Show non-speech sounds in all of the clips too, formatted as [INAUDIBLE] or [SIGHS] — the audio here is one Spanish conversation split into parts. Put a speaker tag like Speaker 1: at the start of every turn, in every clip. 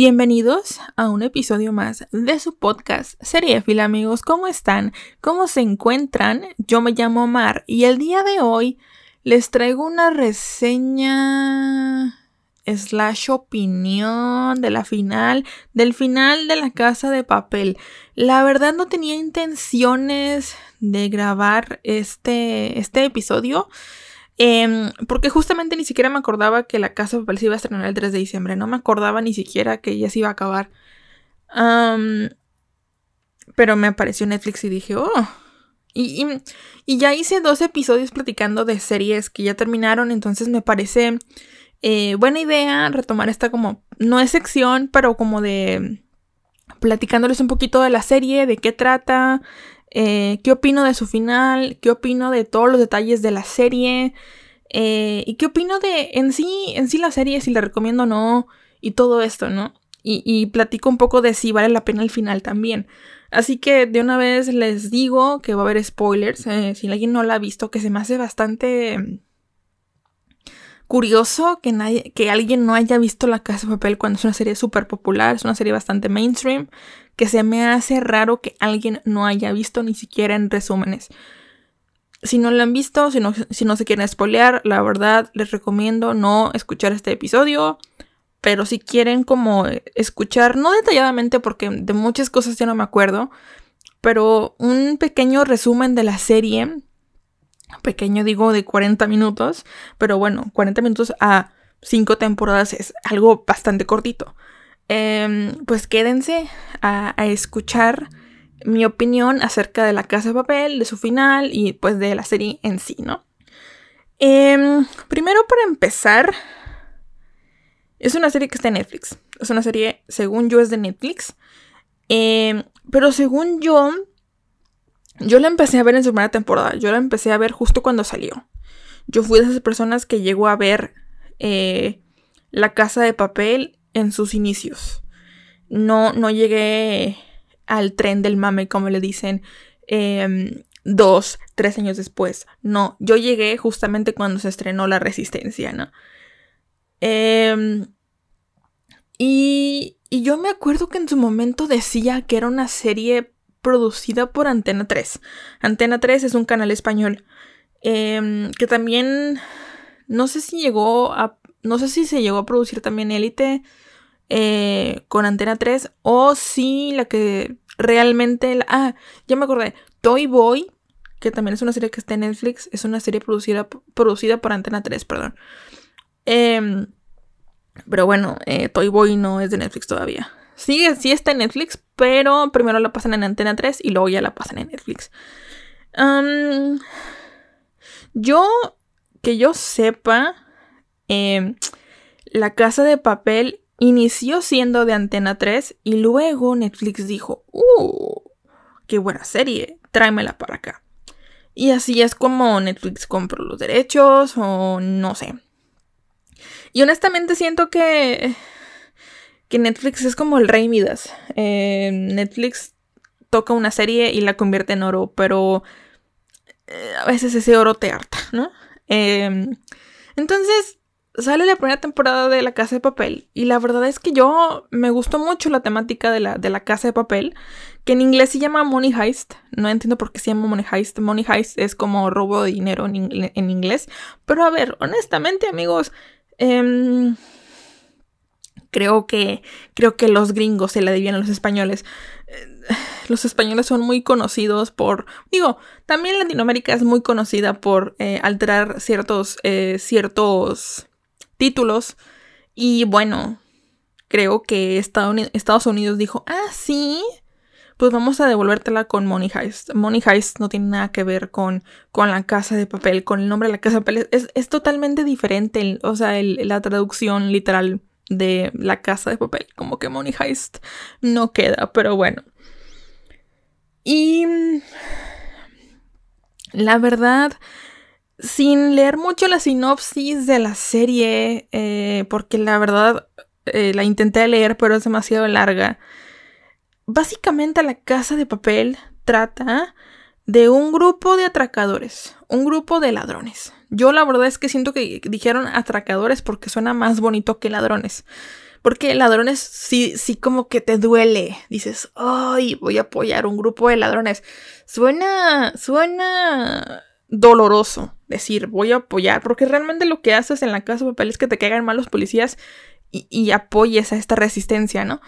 Speaker 1: Bienvenidos a un episodio más de su podcast Seriefil, amigos. ¿Cómo están? ¿Cómo se encuentran? Yo me llamo Mar y el día de hoy les traigo una reseña slash opinión de la final, del final de la casa de papel. La verdad no tenía intenciones de grabar este, este episodio. Em, porque justamente ni siquiera me acordaba que la casa de se iba a estrenar el 3 de diciembre. No me acordaba ni siquiera que ya se iba a acabar. pero me apareció Netflix y dije, oh. Y, y, ya hice dos episodios platicando de series que ya terminaron. Entonces me parece eh, buena idea retomar esta como. No es sección, pero como de. Platicándoles un poquito de la serie, de qué trata. Eh, qué opino de su final, qué opino de todos los detalles de la serie eh, y qué opino de en sí, en sí la serie, si la recomiendo o no y todo esto, ¿no? Y, platico un poco de si vale la pena el final también. Así que de una vez les digo que va a haber spoilers. Eh, si alguien no la ha visto, que se me hace bastante curioso que, nadie, que alguien no haya visto La Casa de Papel cuando es una serie súper popular, es una serie bastante mainstream, que se me hace raro que alguien no haya visto ni siquiera en resúmenes. Si no lo han visto, si no, si no se quieren spoilear, la verdad les recomiendo no escuchar este episodio. Pero si quieren como escuchar, no detalladamente porque de muchas cosas ya no me acuerdo, pero un pequeño resumen de la serie, pequeño digo de 40 minutos, pero bueno, 40 minutos a 5 temporadas es algo bastante cortito. Em, pues quédense a, escuchar mi opinión acerca de la casa de papel, de su final y pues de la serie en sí, ¿no? Em, primero para empezar, es una serie que está en Netflix. Es una serie, según yo, es de Netflix. Em, pero según yo, yo la empecé a ver en su primera temporada. Yo la empecé a ver justo cuando salió. Yo fui de esas personas que llegó a ver eh, La Casa de Papel en sus inicios. No, no llegué al tren del mame, como le dicen, em, dos, tres años después. No, yo llegué justamente cuando se estrenó La Resistencia, ¿no? Em, y, y yo me acuerdo que en su momento decía que era una serie producida por Antena 3. Antena 3 es un canal español em, que también no sé si llegó a no sé si se llegó a producir también Élite eh, con Antena 3 o si la que realmente... ah, ya me acordé. Toy Boy, que también es una serie que está en Netflix, es una serie producida, producida por Antena 3, perdón. Em, pero bueno, eh, Toy Boy no es de Netflix todavía. Sí, sí está en Netflix, pero primero la pasan en Antena 3 y luego ya la pasan en Netflix. yo, que yo sepa, em, La Casa de Papel inició siendo de Antena 3 y luego Netflix dijo, ¡Uh! ¡Qué buena serie! Tráemela para acá. Y así es como Netflix compró los derechos o no sé. Y honestamente siento que, que Netflix es como el rey Midas. Eh, Netflix toca una serie y la convierte en oro, pero eh, a veces ese oro te harta, ¿no? Eh, entonces, sale la primera temporada de La Casa de Papel y la verdad es que yo me gustó mucho la temática de la, de la Casa de Papel, que en inglés se llama Money Heist. No entiendo por qué se llama Money Heist. Money Heist es como robo de dinero en, inglés. Pero a ver, honestamente amigos, em, creo que creo que los gringos se la debían a los españoles. Eh, [SIGHS] los españoles son muy conocidos por, digo, también Latinoamérica es muy conocida por eh, alterar ciertos, eh, ciertos títulos. Y bueno, creo que Estados Unidos dijo, ah, sí, pues vamos a devolvértela con Money Heist. Money Heist no tiene nada que ver con, con la casa de papel, con el nombre de la casa de papel. Es, totalmente diferente, o sea, la traducción literal de la casa de papel. Como que Money Heist no queda, pero bueno. Y la verdad, sin leer mucho la sinopsis de la serie, eh, porque la verdad eh, la intenté leer, pero es demasiado larga. Básicamente la casa de papel trata de un grupo de atracadores, un grupo de ladrones. Yo la verdad es que siento que dijeron atracadores porque suena más bonito que ladrones. Porque ladrones sí, sí como que te duele. Dices, ay, voy a apoyar un grupo de ladrones. Suena, suena doloroso decir, voy a apoyar. Porque realmente lo que haces en la casa de papel es que te caigan mal los policías y, y apoyes a esta resistencia, ¿no?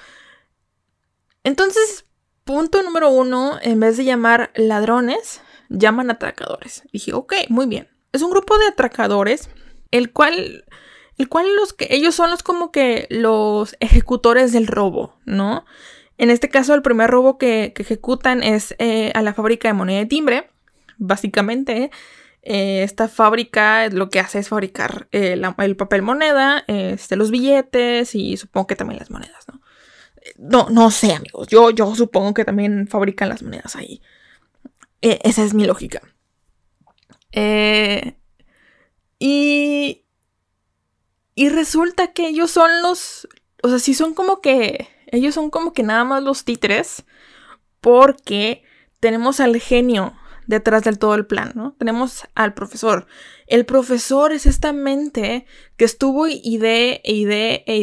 Speaker 1: Entonces, punto número uno, en vez de llamar ladrones, llaman atracadores. Dije, ok, muy bien. Es un grupo de atracadores, el cual el cual los que ellos son los como que los ejecutores del robo, ¿no? En este caso, el primer robo que, ejecutan es eh, a la fábrica de moneda de timbre. Básicamente, eh, esta fábrica lo que hace es fabricar eh, el papel moneda, este, los billetes y supongo que también las monedas, ¿no? No, no sé, amigos. Yo, yo supongo que también fabrican las monedas ahí. esa es mi lógica. Y y resulta que ellos son los, o sea, sí son como que, ellos son como que nada más los títeres, porque tenemos al genio detrás del todo el plan, ¿no? Tenemos al profesor. El profesor es esta mente que estuvo y de, y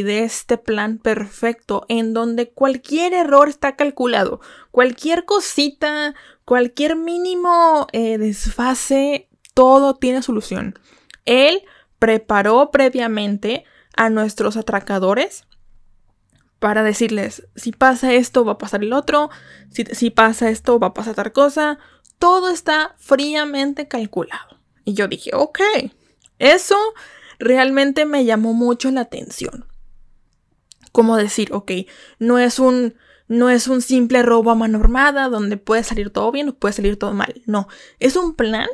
Speaker 1: este plan perfecto en donde cualquier error está calculado, cualquier cosita, cualquier mínimo eh, desfase, todo tiene solución. Él preparó previamente a nuestros atracadores para decirles, si pasa esto, va a pasar el otro, si, pasa esto, va a pasar tal cosa. Todo está fríamente calculado. Y yo dije, ok, eso realmente me llamó mucho la atención. Como decir, ok, no es un, no es un simple robo a mano armada donde puede salir todo bien o puede salir todo mal. No, es un plan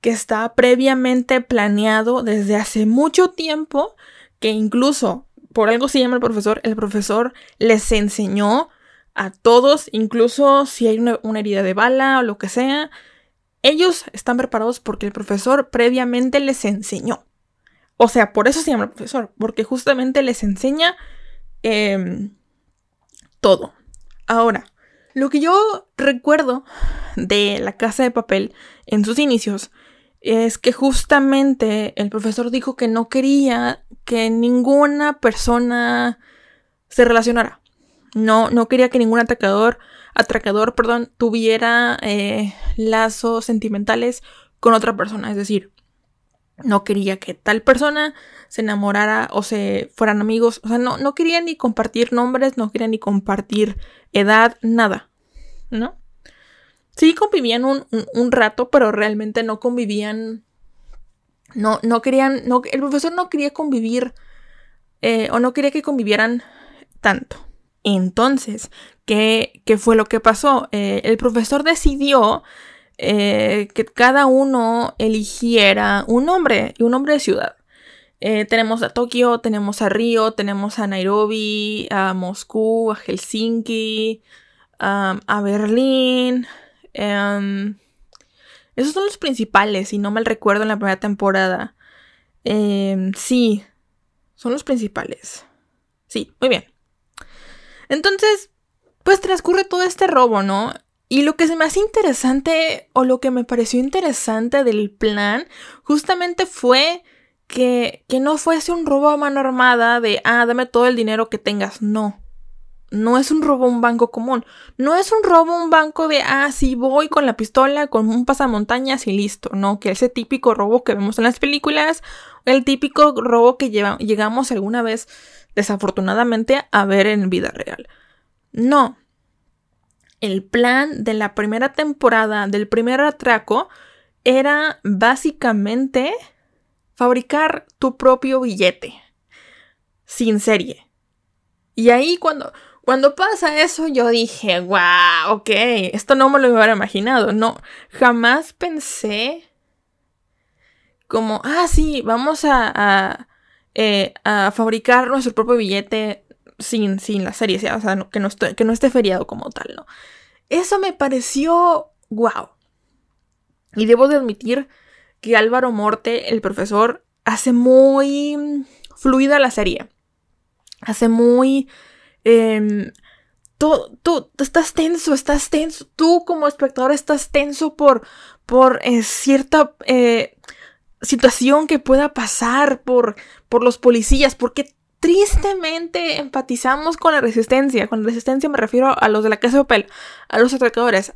Speaker 1: que está previamente planeado desde hace mucho tiempo, que incluso por algo se llama el profesor, el profesor les enseñó a todos, incluso si hay una, herida de bala o lo que sea, ellos están preparados porque el profesor previamente les enseñó. O sea, por eso se llama el profesor, porque justamente les enseña em, todo. Ahora, lo que yo recuerdo de la casa de papel en sus inicios es que justamente el profesor dijo que no quería que ninguna persona se relacionara. No, no quería que ningún atacador, atracador, perdón, tuviera eh, lazos sentimentales con otra persona. Es decir, no quería que tal persona se enamorara o se fueran amigos. O sea, no, no quería ni compartir nombres, no quería ni compartir edad, nada. ¿No? Sí convivían un, rato, pero realmente no convivían. No, no querían. No, el profesor no quería convivir. Eh, o no quería que convivieran tanto. Entonces, ¿qué, qué fue lo que pasó? Eh, el profesor decidió eh, que cada uno eligiera un nombre, y un nombre de ciudad. tenemos a Tokio, tenemos a Río, tenemos a Nairobi, a Moscú, a Helsinki, a Berlín, Em, esos son los principales, si no mal recuerdo en la primera temporada. Em, sí, son los principales. Sí, muy bien. Entonces, pues transcurre todo este robo, ¿no? Y lo que se me hace interesante, o lo que me pareció interesante del plan, justamente fue que, que no fuese un robo a mano armada de, ah, dame todo el dinero que tengas. No. No es un robo un banco común. No es un robo un banco de, ah, sí, voy con la pistola, con un pasamontañas y listo. No, que ese típico robo que vemos en las películas, el típico robo que llegamos alguna vez, desafortunadamente, a ver en vida real. No. El plan de la primera temporada, del primer atraco, era básicamente fabricar tu propio billete. Sin serie. Y ahí cuando, cuando pasa eso, yo dije, wow, ok, esto no me lo hubiera imaginado. No, jamás pensé como, ah, sí, vamos a, eh, a, fabricar nuestro propio billete sin, sin la serie, o sea, que, no esté, que no esté feriado como tal, ¿no? Eso me pareció wow. Y debo de admitir que Álvaro Morte, el profesor, hace muy fluida la serie. Hace muy... Em, tú, estás tenso, estás tenso. Tú como espectador estás tenso por, por eh, cierta eh, situación que pueda pasar, por, por los policías, porque tristemente empatizamos con la resistencia. Con la resistencia me refiero a los de la casa de papel, a los atracadores.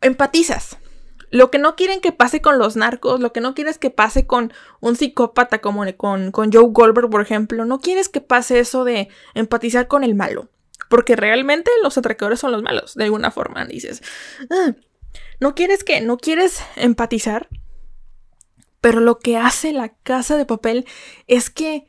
Speaker 1: Empatizas. Lo que no quieren que pase con los narcos, lo que no quieres que pase con un psicópata como con, con Joe Goldberg, por ejemplo, no quieres que pase eso de empatizar con el malo. Porque realmente los atracadores son los malos, de alguna forma. Dices, ah, no quieres que, no quieres empatizar. Pero lo que hace la casa de papel es que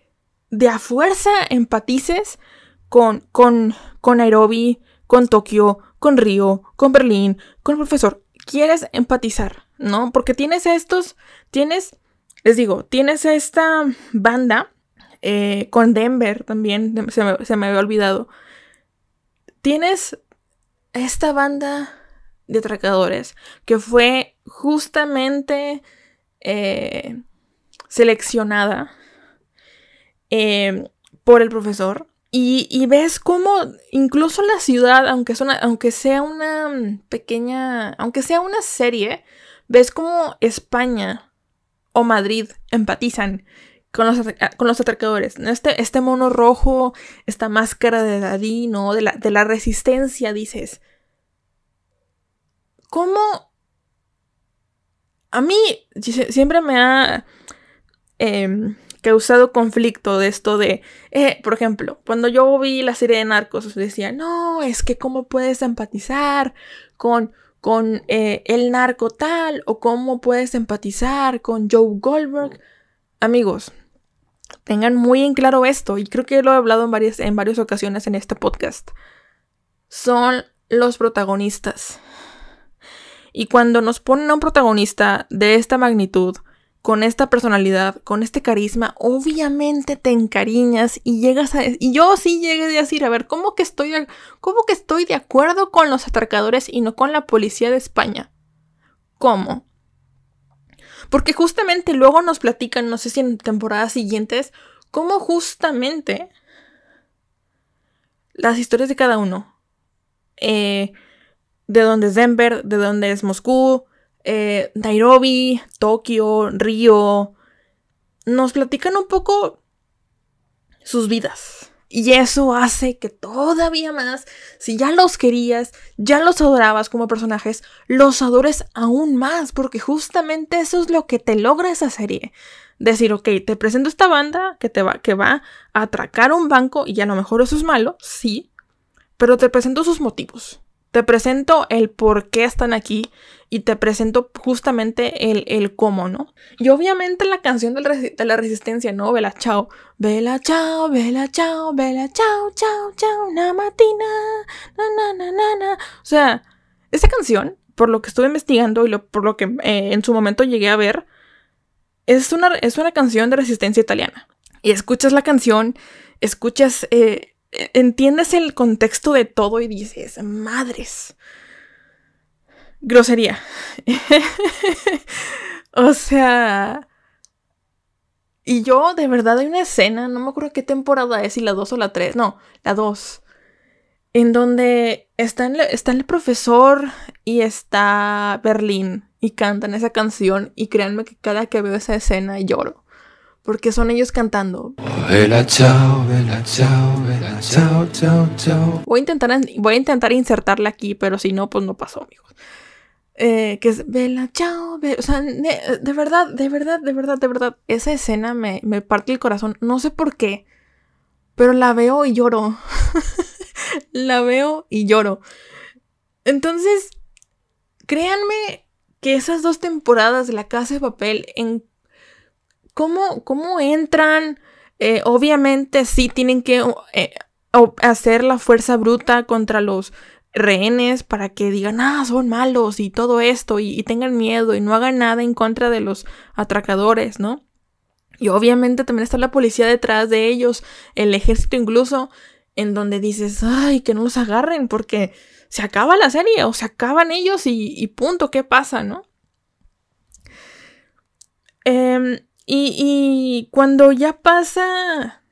Speaker 1: de a fuerza empatices con, con, con Nairobi, con Tokio, con Río, con Berlín, con el profesor. Quieres empatizar, ¿no? Porque tienes estos, tienes, les digo, tienes esta banda eh, con Denver también, se me, había olvidado. Tienes esta banda de atracadores que fue justamente eh, seleccionada eh, por el profesor. Y, ves cómo incluso la ciudad, aunque, aunque sea una pequeña, aunque sea una serie, ves cómo España o Madrid empatizan con los, con los atracadores. Este, este mono rojo, esta máscara de Daddy, ¿no? De la, de la resistencia, dices. ¿Cómo? A mí siempre me ha... Em, causado conflicto de esto de, eh, por ejemplo, cuando yo vi la serie de Narcos, decía, no, es que cómo puedes empatizar con, con eh, el narco tal o cómo puedes empatizar con Joe Goldberg. Amigos, tengan muy en claro esto, y creo que lo he hablado en varias, en varias ocasiones en este podcast. Son los protagonistas. Y cuando nos ponen a un protagonista de esta magnitud, con esta personalidad, con este carisma, obviamente te encariñas y llegas a... Y yo sí llegué a decir, a ver, ¿cómo que estoy, cómo que estoy de acuerdo con los atracadores y no con la policía de España? ¿Cómo? Porque justamente luego nos platican, no sé si en temporadas siguientes, cómo justamente las historias de cada uno. Eh, de dónde es Denver, de dónde es Moscú, eh, Nairobi, Tokio, Río, nos platican un poco sus vidas. Y eso hace que todavía más, si ya los querías, ya los adorabas como personajes, los adores aún más, porque justamente eso es lo que te logra esa serie. Decir, ok, te presento esta banda que, te va, que va a atracar un banco y a lo mejor eso es malo, sí, pero te presento sus motivos. Te presento el por qué están aquí y te presento justamente el, el cómo, ¿no? Y obviamente la canción de la resistencia, ¿no? Vela chao, vela chao, vela chao, vela chao, chao, chao, una matina, na, na, na, na. O sea, esta canción, por lo que estuve investigando y por lo que eh, en su momento llegué a ver, es una, es una canción de resistencia italiana. Y escuchas la canción, escuchas... Eh, entiendes el contexto de todo y dices, madres. Grosería. [LAUGHS] o sea... Y yo, de verdad, hay una escena, no me acuerdo qué temporada es, si la 2 o la 3, no, la 2, en donde está, está el profesor y está Berlín y cantan esa canción y créanme que cada que veo esa escena lloro porque son ellos cantando. chao, chao, chao, chao, chao. Voy a intentar, voy a intentar insertarla aquí, pero si no, pues no pasó, amigos. Eh, que es Vela, chao, o sea, de, verdad, de verdad, de verdad, de verdad, esa escena me, me parte el corazón, no sé por qué, pero la veo y lloro, [LAUGHS] la veo y lloro. Entonces, créanme que esas dos temporadas de La Casa de Papel en ¿Cómo, entran? Eh, obviamente sí tienen que eh, hacer la fuerza bruta contra los rehenes para que digan, ah, son malos y todo esto y, tengan miedo y no hagan nada en contra de los atracadores, ¿no? Y obviamente también está la policía detrás de ellos, el ejército incluso, en donde dices, ay, que no los agarren porque se acaba la serie o se acaban ellos y, y punto, ¿qué pasa, no? Em, y, cuando ya pasa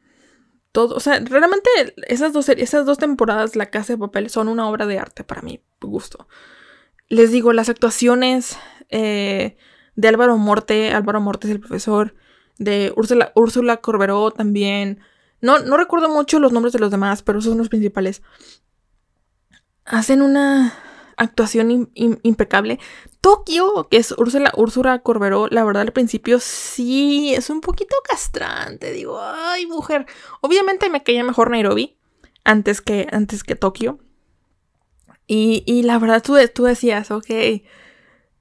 Speaker 1: todo, o sea, realmente esas dos, esas dos temporadas, La Casa de Papel, son una obra de arte para mi gusto. Les digo, las actuaciones eh, de Álvaro Morte, Álvaro Morte es el profesor, de Úrsula, Úrsula Corberó también. No, no recuerdo mucho los nombres de los demás, pero esos son los principales. Hacen una actuación impecable. Tokio, que es Úrsula, Úrsula Corberó, la verdad al principio sí es un poquito castrante. Digo, ay, mujer. Obviamente me caía mejor Nairobi antes que, antes que Tokio. Y, y la verdad tú, tú decías, ok,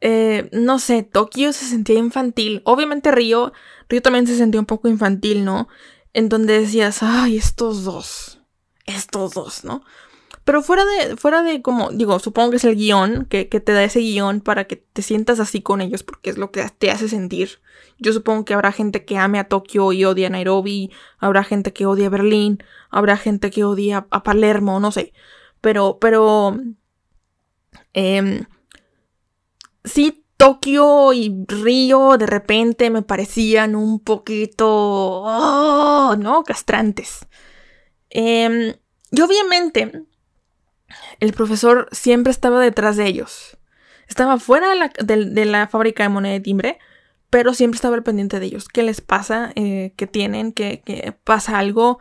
Speaker 1: eh, no sé, Tokio se sentía infantil. Obviamente Río, Río también se sentía un poco infantil, ¿no? En donde decías, ay, estos dos, estos dos, ¿no? Pero fuera de, fuera de como, digo, supongo que es el guion, que, te da ese guion para que te sientas así con ellos, porque es lo que te hace sentir. Yo supongo que habrá gente que ame a Tokio y odia a Nairobi, habrá gente que odia a Berlín, habrá gente que odia a Palermo, no sé. Pero, pero... Eh, sí, Tokio y Río de repente me parecían un poquito, oh, ¿no? Castrantes. Em, y obviamente, el profesor siempre estaba detrás de ellos. Estaba fuera de la, fábrica de moneda de timbre, pero siempre estaba al pendiente de ellos. ¿Qué les pasa? Eh, ¿Qué tienen? ¿Qué, pasa algo?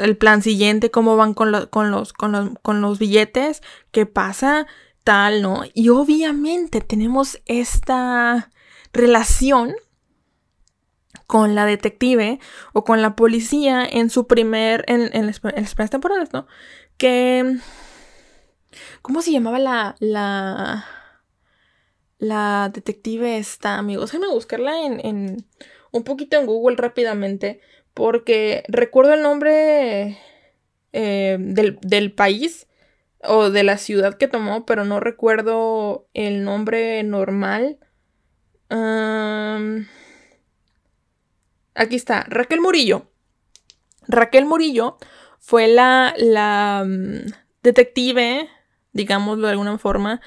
Speaker 1: el plan siguiente, cómo van con, los, billetes, qué pasa, tal, ¿no? Y obviamente tenemos esta relación con la detective o con la policía en su primer, en, las primeras temporadas, ¿no? Que... ¿Cómo se llamaba la... la... La detective esta, amigos? Déjenme buscarla en, en... Un poquito en Google rápidamente. Porque recuerdo el nombre eh, del, del país o de la ciudad que tomó, pero no recuerdo el nombre normal. aquí está, Raquel Murillo. Raquel Murillo fue la, la mm, detective, digámoslo de alguna forma,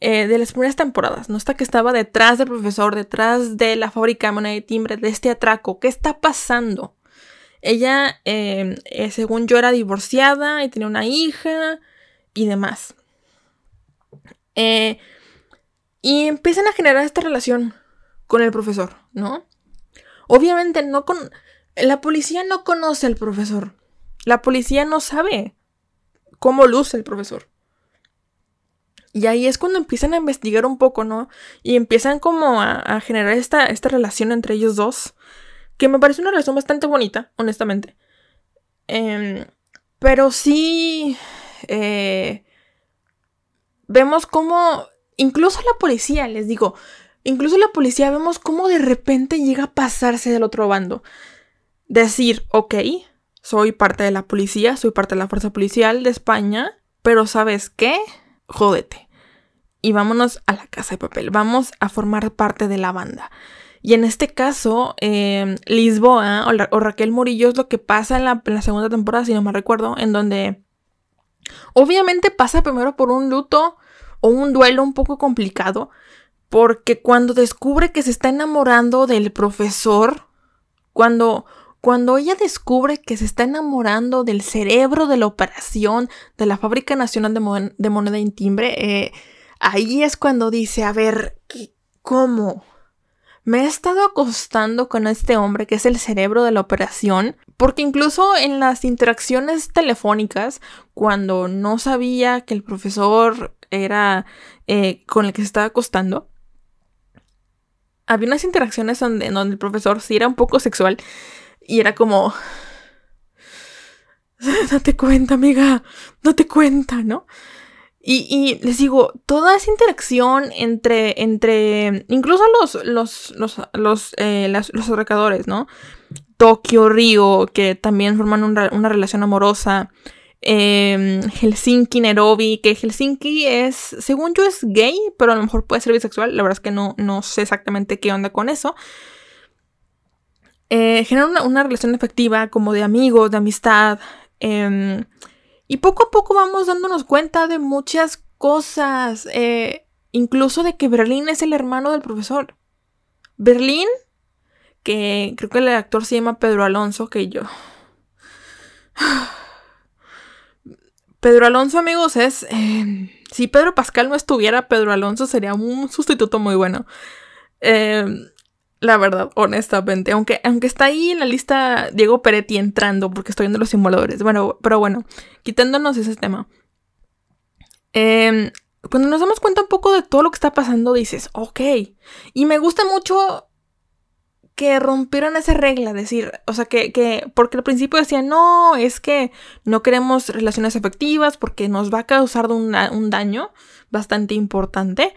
Speaker 1: eh, de las primeras temporadas, ¿no? Está que estaba detrás del profesor, detrás de la fábrica de moneda de timbre, de este atraco. ¿Qué está pasando? Ella, em, eh, según yo, era divorciada y tenía una hija y demás. Eh, y empiezan a generar esta relación con el profesor, ¿no? Obviamente no con... La policía no conoce al profesor. La policía no sabe cómo luce el profesor. Y ahí es cuando empiezan a investigar un poco, ¿no? Y empiezan como a, generar esta, esta, relación entre ellos dos. Que me parece una relación bastante bonita, honestamente. Em, pero sí eh, vemos cómo, incluso la policía, les digo, incluso la policía vemos cómo de repente llega a pasarse del otro bando. Decir, ok, soy parte de la policía, soy parte de la fuerza policial de España, pero ¿sabes qué? Jódete. Y vámonos a la casa de papel, vamos a formar parte de la banda. Y en este caso, em, Lisboa o, Raquel Murillo es lo que pasa en la, segunda temporada, si no me recuerdo, en donde Obviamente pasa primero por un luto o un duelo un poco complicado, porque cuando descubre que se está enamorando del profesor, cuando, cuando ella descubre que se está enamorando del cerebro de la operación de la Fábrica Nacional de, Moneda y Timbre, eh, ahí es cuando dice, a ver, ¿cómo? Me he estado acostando con este hombre que es el cerebro de la operación, porque incluso en las interacciones telefónicas, cuando no sabía que el profesor era eh, con el que se estaba acostando, había unas interacciones donde, donde el profesor sí era un poco sexual y era como... [LAUGHS] Date cuenta, amiga, date cuenta, ¿no? Y, les digo, toda esa interacción entre, entre incluso los, los, los, los, eh, los atracadores, ¿no? Tokio, Río, que también forman una, relación amorosa. Em, Helsinki, Nairobi, que Helsinki es, según yo, es gay, pero a lo mejor puede ser bisexual. La verdad es que no, no sé exactamente qué onda con eso. Eh, una, una, relación efectiva como de amigos, de amistad. Eh, y poco a poco vamos dándonos cuenta de muchas cosas, eh, incluso de que Berlín es el hermano del profesor. Berlín, que creo que el actor se llama Pedro Alonso, que yo... [SIGHS] Pedro Alonso, amigos, es... Eh, si Pedro Pascal no estuviera, Pedro Alonso sería un sustituto muy bueno. Eh, la verdad, honestamente. Aunque, aunque está ahí en la lista Diego Peretti entrando, porque estoy viendo los simuladores. Bueno, pero bueno, quitándonos ese tema. Eh, cuando nos damos cuenta un poco de todo lo que está pasando, dices, ok. Y me gusta mucho que rompieron esa regla, decir, o sea, que, que, porque al principio decían, no, es que no queremos relaciones afectivas porque nos va a causar un, un daño bastante importante.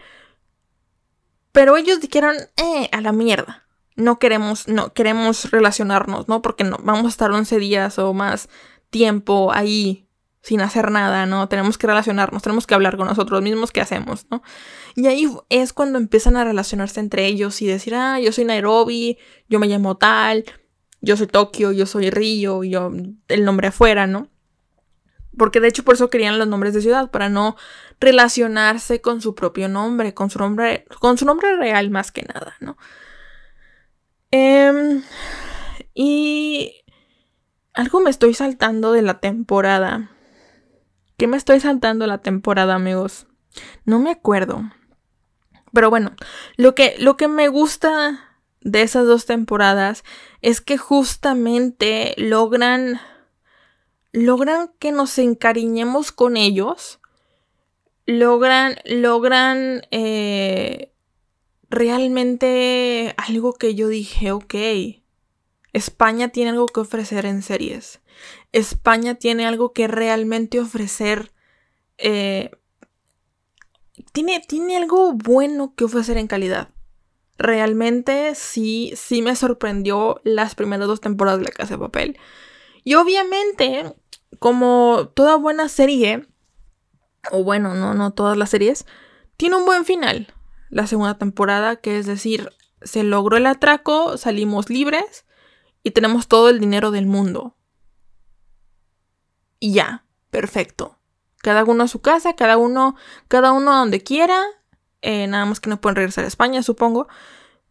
Speaker 1: Pero ellos dijeron, eh, a la mierda. No queremos, no, queremos relacionarnos, ¿no? Porque no, vamos a estar 11 días o más tiempo ahí sin hacer nada, ¿no? Tenemos que relacionarnos, tenemos que hablar con nosotros mismos, ¿qué hacemos, no? Y ahí es cuando empiezan a relacionarse entre ellos y decir, ah, yo soy Nairobi, yo me llamo tal, yo soy Tokio, yo soy Río, yo el nombre afuera, ¿no? Porque de hecho por eso querían los nombres de ciudad, para no relacionarse con su propio nombre, con su nombre, con su nombre real más que nada, ¿no? Em, y algo me estoy saltando de la temporada. ¿Qué me estoy saltando la temporada, amigos? No me acuerdo. Pero bueno, lo que, lo que me gusta de esas dos temporadas es que justamente logran logran que nos encariñemos con ellos logran logran eh, realmente algo que yo dije ok España tiene algo que ofrecer en series España tiene algo que realmente ofrecer. Eh, tiene, tiene algo bueno que ofrecer en calidad. Realmente sí, sí me sorprendió las primeras dos temporadas de La Casa de Papel. Y obviamente, como toda buena serie, o bueno, no, no todas las series, tiene un buen final. La segunda temporada, que es decir, se logró el atraco, salimos libres y tenemos todo el dinero del mundo y ya, perfecto. Cada uno a su casa, cada uno, cada uno a donde quiera. Eh, nada más que no pueden regresar a España, supongo.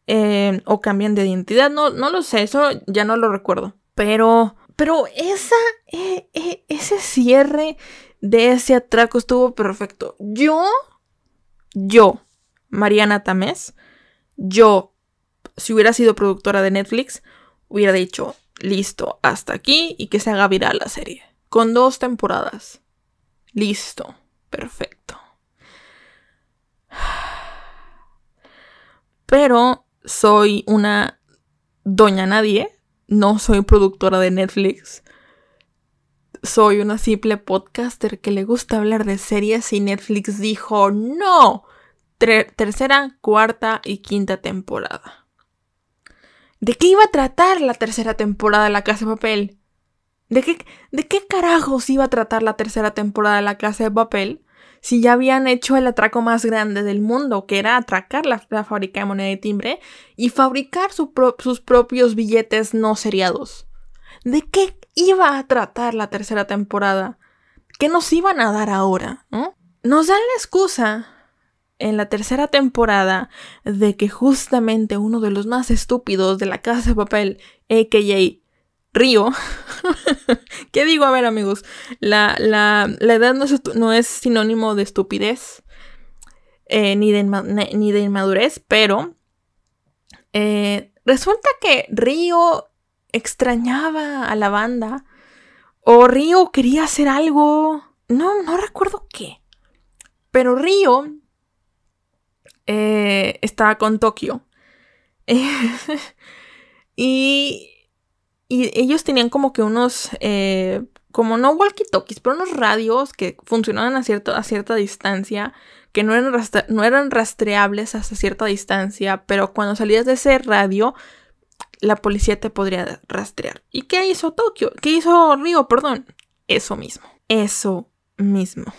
Speaker 1: Eh, o cambian de identidad. No, no lo sé, eso ya no lo recuerdo. Pero, pero esa, eh, ese cierre de ese atraco estuvo perfecto. Yo, yo, Mariana Tamés, yo, si hubiera sido productora de Netflix, hubiera dicho, listo, hasta aquí y que se haga viral la serie con dos temporadas. Listo, perfecto. [SIGHS] Pero soy una doña nadie, no soy productora de Netflix. Soy una simple podcaster que le gusta hablar de series y Netflix dijo no. tercera, cuarta y quinta temporada. ¿De qué iba a tratar la tercera temporada de La Casa de Papel? ¿De qué, ¿De qué carajos iba a tratar la tercera temporada de La Casa de Papel si ya habían hecho el atraco más grande del mundo, que era atracar la, fábrica de moneda de timbre y fabricar sus propios billetes no seriados? ¿De qué iba a tratar la tercera temporada? ¿Qué nos iban a dar ahora? Nos dan la excusa en la tercera temporada de que justamente uno de los más estúpidos de la casa de papel, a.k.a. Río. [LAUGHS] ¿Qué digo? A ver, amigos. La, edad no es, sinónimo de estupidez eh, ni, de ni, de inmadurez, pero eh, resulta que Río extrañaba a la banda. O Río quería hacer algo. No, no recuerdo qué. Pero Río eh, estaba con Tokio. [LAUGHS] y y ellos tenían como que unos, eh, como no walkie-talkies, pero unos radios que funcionaban a, a cierta distancia, que no eran, no eran rastreables hasta cierta distancia, pero cuando salías de ese radio, la policía te podría rastrear. ¿Y qué hizo Tokio? ¿Qué hizo Río? Perdón. Eso mismo. Eso mismo.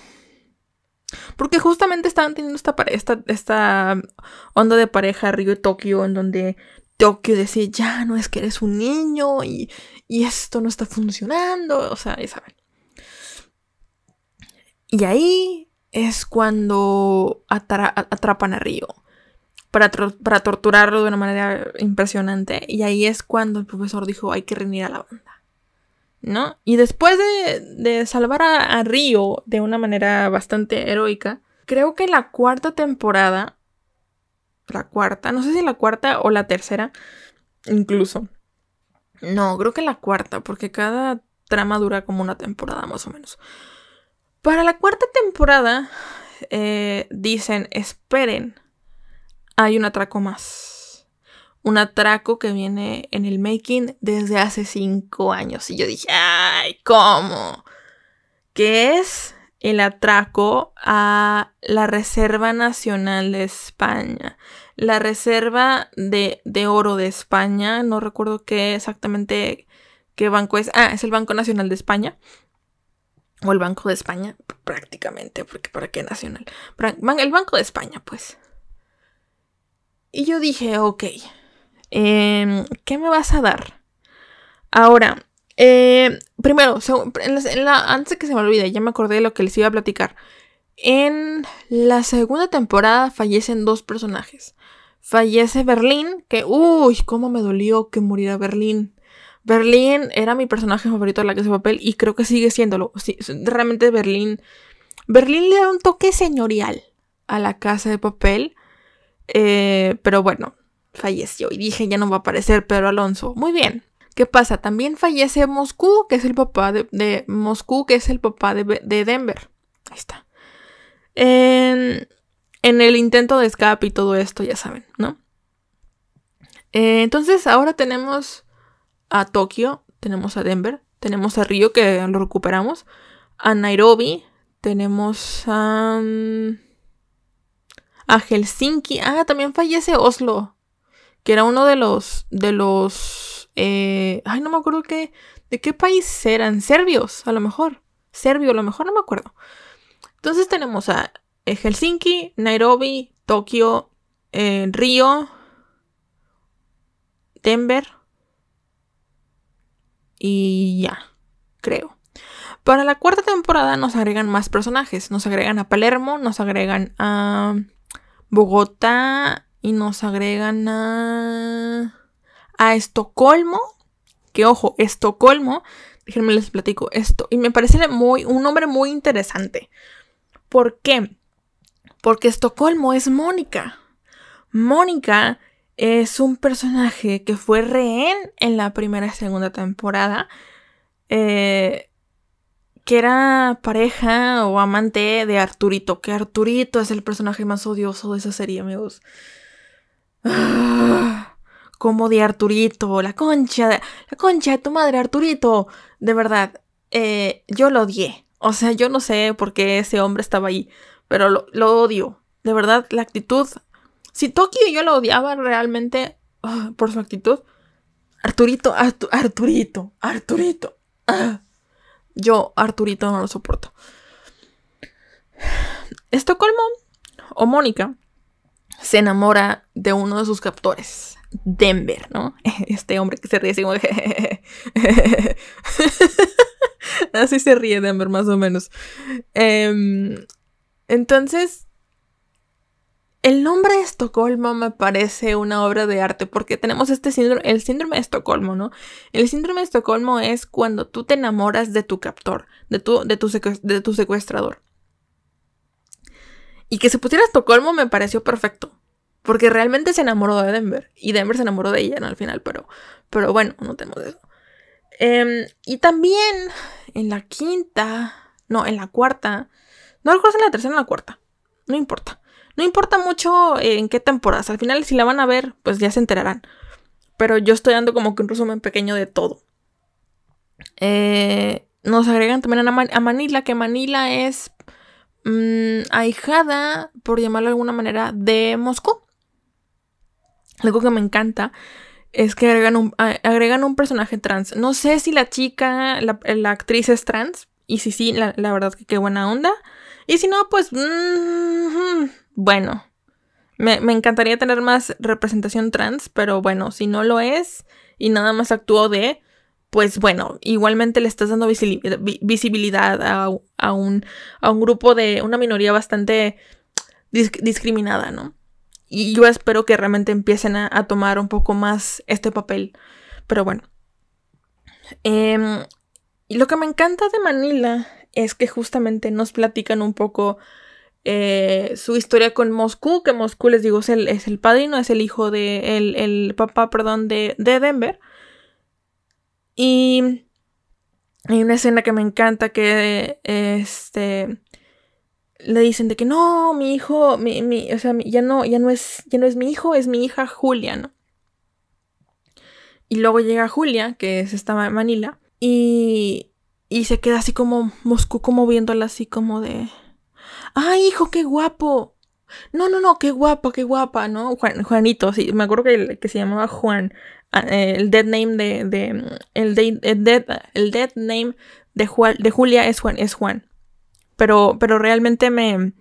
Speaker 1: Porque justamente estaban teniendo esta, esta, esta onda de pareja Río y Tokio en donde Tokio decía, ya no es que eres un niño y, esto no está funcionando, o sea, ya saben. Y ahí es cuando atrapan a Río. para, para torturarlo de una manera impresionante. Y ahí es cuando el profesor dijo, hay que reunir a la banda. ¿No? Y después de, salvar a, a Río de una manera bastante heroica, creo que la cuarta temporada, la cuarta, no sé si la cuarta o la tercera, incluso. No, creo que la cuarta, porque cada trama dura como una temporada más o menos. Para la cuarta temporada, eh, dicen, esperen, hay un atraco más. Un atraco que viene en el making desde hace cinco años. Y yo dije, ay, ¿cómo? Que es el atraco a la Reserva Nacional de España. La Reserva de, de Oro de España. No recuerdo qué exactamente qué banco es. Ah, es el Banco Nacional de España o el Banco de España, prácticamente, porque ¿para qué nacional? El Banco de España, pues. Y yo dije, ok, em, ¿qué me vas a dar? Ahora, eh, primero, antes de que se me olvide, ya me acordé de lo que les iba a platicar. En la segunda temporada fallecen dos personajes. Fallece Berlín, que, uy, cómo me dolió que muriera Berlín. Berlín era mi personaje favorito de la casa de papel y creo que sigue siéndolo. realmente Berlín. Berlín le da un toque señorial a la casa de papel. Eh, pero bueno, falleció y dije ya no va a aparecer Pedro Alonso. Muy bien. ¿Qué pasa? También fallece Moscú, que es el papá de, Moscú, que es el papá de, Denver. Ahí está. En, el intento de escape y todo esto, ya saben, ¿no? Eh, entonces ahora tenemos a Tokio, tenemos a Denver, tenemos a Río que lo recuperamos, a Nairobi, tenemos a, mm, a Helsinki, ah, también fallece Oslo, que era uno de los, de los, eh, ay, no me acuerdo qué, de qué país eran, serbios, a lo mejor, serbio, a lo mejor no me acuerdo. Entonces tenemos a Helsinki, Nairobi, Tokio, eh, Río, Denver, y ya, creo. Para la cuarta temporada nos agregan más personajes. Nos agregan a Palermo, nos agregan a Bogotá y nos agregan a, a Estocolmo. Que ojo, Estocolmo, déjenme les platico esto. Y me parece muy, un nombre muy interesante. ¿Por qué? Porque Estocolmo es Mónica. Mónica es un personaje que fue rehén en la primera y segunda temporada. Eh, que era pareja o amante de Arturito. Que Arturito es el personaje más odioso de esa serie, amigos. Ah, como de Arturito, la concha de, la concha de tu madre, Arturito. De verdad, eh, yo lo odié. O sea, yo no sé por qué ese hombre estaba ahí, pero lo, odio. De verdad, la actitud si Tokio yo lo odiaba realmente ah, por su actitud, Arturito, Arturito, Arturito. Ah, yo Arturito no lo soporto. Estocolmo o Mónica se enamora de uno de sus captores, Denver, ¿no? [LAUGHS] Este hombre que se ríe así [LAUGHS] así se ríe Denver más o menos. Em, entonces, el nombre de Estocolmo me parece una obra de arte porque tenemos este síndrome, el síndrome de Estocolmo, ¿no? El síndrome de Estocolmo es cuando tú te enamoras de tu captor, de tu, de tu, de tu secuestrador. Y que se pusiera Estocolmo me pareció perfecto. Porque realmente se enamoró de Denver. Y Denver se enamoró de ella, ¿no? Al final, pero, pero bueno, no tenemos eso. Em, y también en la quinta, no, en la cuarta, no recuerdo en la tercera o en la cuarta, no importa. No importa mucho en qué temporadas. Al final, si la van a ver, pues ya se enterarán. Pero yo estoy dando como que un resumen pequeño de todo. Eh, nos agregan también a, Manila, que Manila es mm, ahijada, por llamarlo de alguna manera, de Moscú. Algo que me encanta es que agregan un, agregan un personaje trans. No sé si la chica, la, actriz es trans. Y si sí, la, verdad que qué buena onda. Y si no, pues... Mm, bueno, me, encantaría tener más representación trans, pero bueno, si no lo es y nada más actúo de, pues bueno, igualmente le estás dando visibilidad a, un, a un grupo de una minoría bastante discriminada, ¿no? Y yo espero que realmente empiecen a, tomar un poco más este papel. Pero bueno. Em, y lo que me encanta de Manila es que justamente nos platican un poco eh, su historia con Moscú, que Moscú, les digo, es el, es el padrino, es el hijo de, el, el papá, perdón, de, de Denver. Y hay una escena que me encanta que este le dicen de que no, mi hijo, mi, mi, o sea, ya no, ya no es, ya no es mi hijo, es mi hija Julia, ¿no? Y luego llega Julia, que es esta Manila, y, y se queda así como Moscú, como viéndola así como de, ¡ay, hijo, qué guapo! No, no, no, qué guapo, qué guapa, ¿no? Juanito, sí, me acuerdo que, que se llamaba Juan. Ah, eh, el dead name de, de el, el, dead, el dead name de, de Julia es Juan, es Juan. Pero, pero realmente me.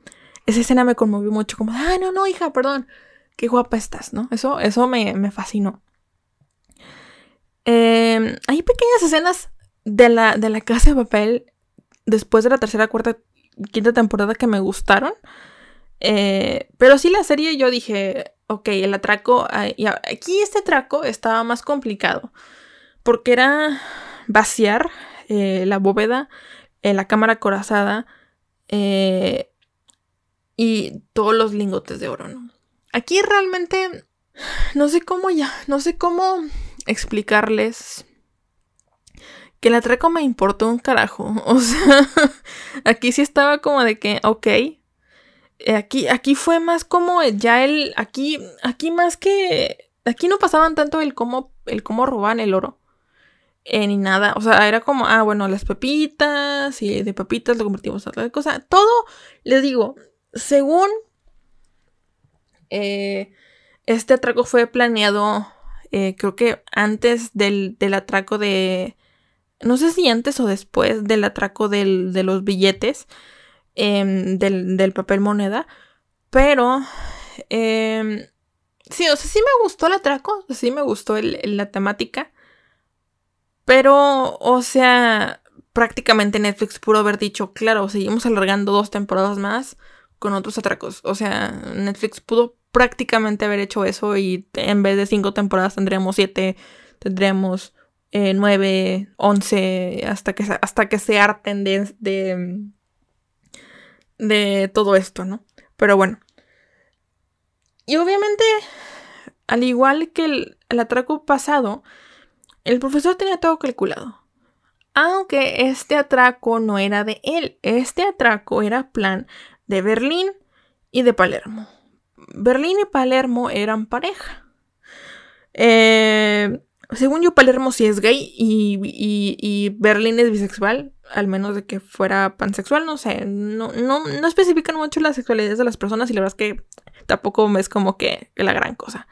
Speaker 1: Esa escena me conmovió mucho. Como, ah, no, no, hija, perdón. Qué guapa estás, ¿no? Eso, eso me, fascinó. Em, hay pequeñas escenas de la, de la casa de papel después de la tercera, cuarta, quinta temporada que me gustaron. Eh, pero sí la serie yo dije, ok, el atraco, aquí este atraco estaba más complicado. Porque era vaciar eh, la bóveda, en la cámara corazada, eh, y todos los lingotes de oro, ¿no? Aquí realmente no sé cómo ya, no sé cómo explicarles que el atraco me importó un carajo. [LAUGHS] O sea, aquí sí estaba como de que, ok. Eh, aquí, aquí fue más como ya el, aquí, aquí más que, aquí no pasaban tanto el cómo, el cómo roban el oro. Eh, ni nada. O sea, era como, ah, bueno, las pepitas y de pepitas lo convertimos a otra cosa. Todo, les digo, según eh, este atraco fue planeado, eh, creo que antes del, atraco de... No sé si antes o después del atraco del, de los billetes, em, del, papel moneda, pero... Em, sí, o sea, sí me gustó el atraco, sí me gustó la temática. Pero, o sea, prácticamente Netflix pudo haber dicho, claro, seguimos alargando dos temporadas más con otros atracos. O sea, Netflix pudo prácticamente haber hecho eso y en vez de cinco temporadas tendríamos siete, tendríamos eh, nueve, once, hasta que, hasta que se harten de, de, todo esto, ¿no? Pero bueno. Y obviamente, al igual que el atraco pasado, el profesor tenía todo calculado. Aunque este atraco no era de él, este atraco era plan de Berlín y de Palermo. Berlín y Palermo eran pareja. Eh, según yo, Palermo sí es gay y, Berlín es bisexual, al menos de que fuera pansexual, no sé, no, no, no especifican mucho las sexualidades de las personas y la verdad es que tampoco es como que la gran cosa.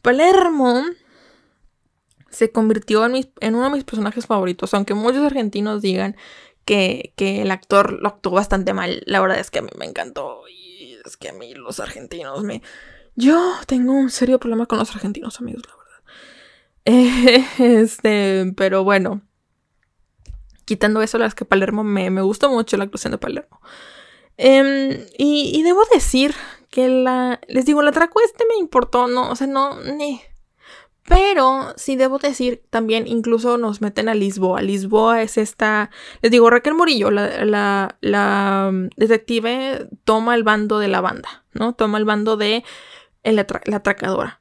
Speaker 1: Palermo se convirtió en, uno de mis personajes favoritos, aunque muchos argentinos digan que, el actor lo actuó bastante mal. La verdad es que a mí me encantó y es que a mí los argentinos me... Yo tengo un serio problema con los argentinos, amigos, la verdad. [LAUGHS] este, pero bueno. Quitando eso, la es que Palermo me, me gustó mucho la actuación de Palermo. Em, y, debo decir que la... Les digo, el atraco este me importó, no, o sea, no... Pero sí debo decir, también incluso nos meten a Lisboa. Lisboa es esta, les digo, Raquel Murillo, la, mm, detective, toma el bando de la banda, ¿no? Toma el bando de la atracadora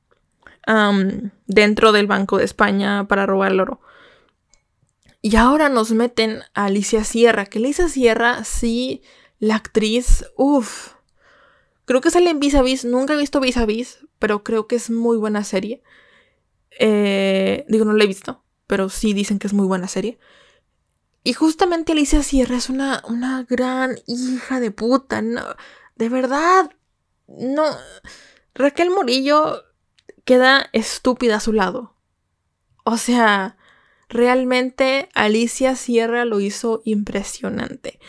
Speaker 1: dentro del Banco de España para robar el oro. Y ahora nos meten a Alicia Sierra, que Alicia Sierra, sí, la actriz, uff. Creo que sale en Vis a Vis, nunca he visto Vis a Vis, pero creo que es muy buena serie. Eh, digo, no la he visto, pero sí dicen que es muy buena serie. Y justamente Alicia Sierra es una, una gran hija de puta. No, de verdad. No. Raquel Morillo queda estúpida a su lado. O sea, realmente Alicia Sierra lo hizo impresionante.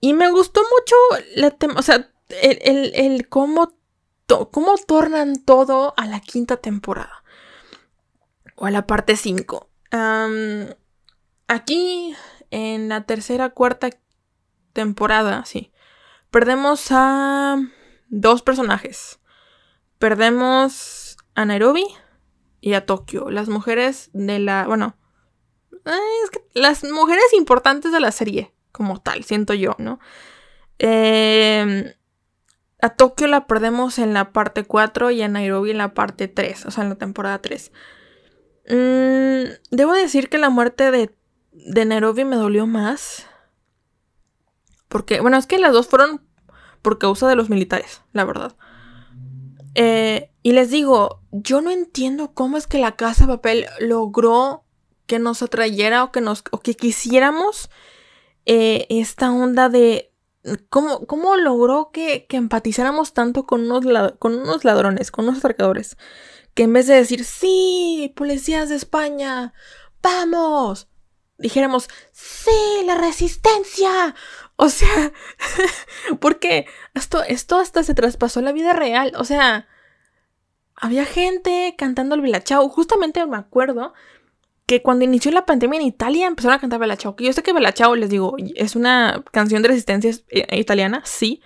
Speaker 1: Y me gustó mucho la o sea, el, el, cómo, cómo tornan todo a la quinta temporada o a la parte 5. aquí, en la tercera, cuarta temporada, sí, perdemos a dos personajes. perdemos a Nairobi y a Tokio. Las mujeres de la. Bueno. Eh, es las mujeres importantes de la serie, como tal, siento yo, ¿no? Eh, a Tokio la perdemos en la parte 4 y a Nairobi en la parte 3, o sea, en la temporada 3. Mm, debo decir que la muerte de, de Nairobi me dolió más. Porque, bueno, es que las dos fueron por causa de los militares, la verdad. Eh, y les digo, yo no entiendo cómo es que la Casa Papel logró que nos atrayera o que, nos, o que quisiéramos eh, esta onda de, ¿Cómo, logró que, empatizáramos tanto con unos, con unos ladrones, con unos atracadores? Que en vez de decir, sí, policías de España, vamos, dijéramos, sí, la resistencia. O sea, [LAUGHS] porque esto, esto hasta se traspasó la vida real. O sea, había gente cantando el Vilachao. Justamente me acuerdo que cuando inició la pandemia en Italia empezaron a cantar Bella Ciao. Que yo sé que Bella Ciao, les digo, es una canción de resistencia eh, italiana, sí.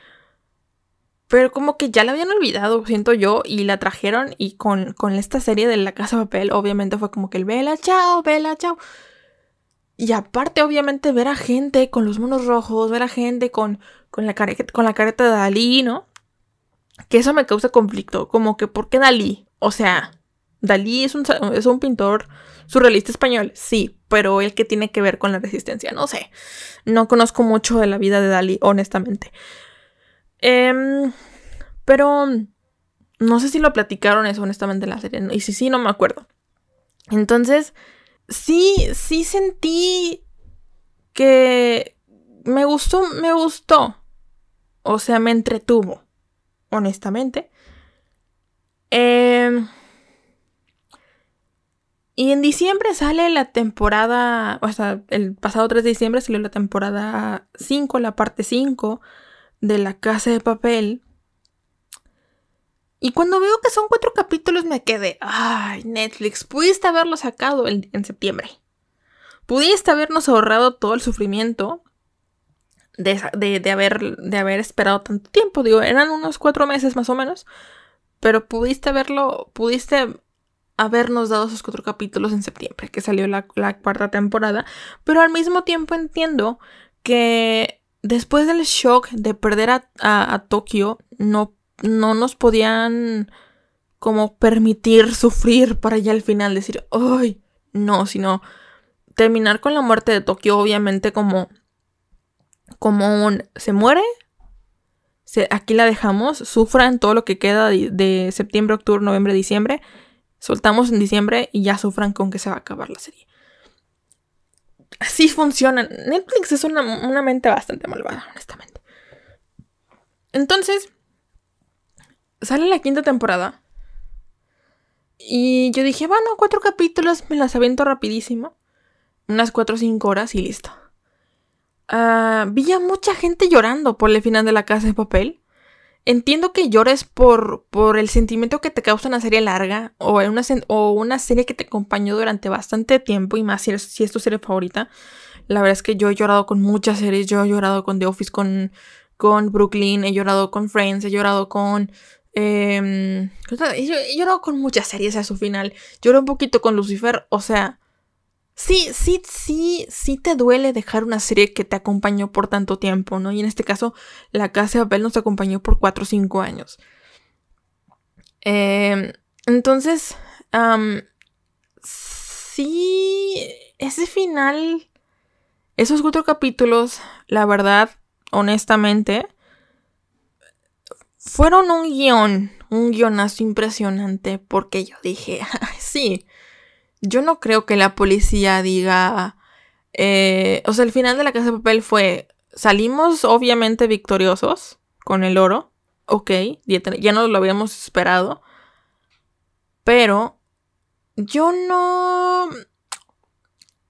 Speaker 1: Pero como que ya la habían olvidado, siento yo, y la trajeron y con, con esta serie de La Casa Papel, obviamente fue como que el Bella Ciao, Bella Ciao. Y aparte, obviamente, ver a gente con los monos rojos, ver a gente con, con, la, con la careta de Dalí, ¿no? Que eso me causa conflicto. Como que, ¿por qué Dalí? O sea, Dalí es un, es un pintor surrealista español, sí, pero el que tiene que ver con la resistencia, no sé. No conozco mucho de la vida de Dalí, honestamente. Em, pero no sé si lo platicaron eso honestamente en la serie. Y si sí, no me acuerdo. Entonces, sí, sí sentí que me gustó, me gustó. O sea, me entretuvo, honestamente. Eh, y en diciembre sale la temporada, o sea, el pasado 3 de diciembre salió la temporada 5, la parte 5 de La Casa de Papel. Y cuando veo que son cuatro capítulos me quedé, ay, Netflix, pudiste haberlo sacado en, septiembre. Pudiste habernos ahorrado todo el sufrimiento de, de, haber, de haber esperado tanto tiempo. Digo, eran unos cuatro meses más o menos. Pero pudiste haberlo, pudiste habernos dado esos cuatro capítulos en septiembre, que salió la, cuarta temporada, pero al mismo tiempo entiendo que después del shock de perder a, a, Tokio, no, no nos podían como permitir sufrir para ya al final decir, ay, no, sino terminar con la muerte de Tokio, obviamente como, como un, se muere, aquí la dejamos, sufran todo lo que queda de, de septiembre, octubre, noviembre, diciembre, Soltamos en diciembre y ya sufran con que se va a acabar la serie. Así funciona. Netflix es una, mente bastante malvada, honestamente. Entonces, sale la quinta temporada. Y yo dije, bueno, cuatro capítulos, me las aviento rapidísimo. Unas cuatro o cinco horas y listo. Uh, vi a mucha gente llorando por el final de la casa de papel. Entiendo que llores por, por el sentimiento que te causa una serie larga o una, o una serie que te acompañó durante bastante tiempo y más si, es tu serie favorita. La verdad es que yo he llorado con muchas series. Yo he llorado con The Office, con, con Brooklyn, he llorado con Friends, he llorado con... Eh, he llorado con muchas series a su final. Lloré un poquito con Lucifer. O sea, sí, sí, sí, sí te duele dejar una serie que te acompañó por tanto tiempo, ¿no? Y en este caso, La Casa de Papel nos acompañó por 4 o 5 años. Em, entonces, sí, ese final, esos cuatro capítulos, la verdad, honestamente, fueron un guion, un guionazo impresionante, porque yo dije, [LAUGHS] sí, yo no creo que la policía diga... Eh, o sea, el final de la casa de papel fue... Salimos obviamente victoriosos con el oro. Ok, ya, no lo habíamos esperado. Pero yo no...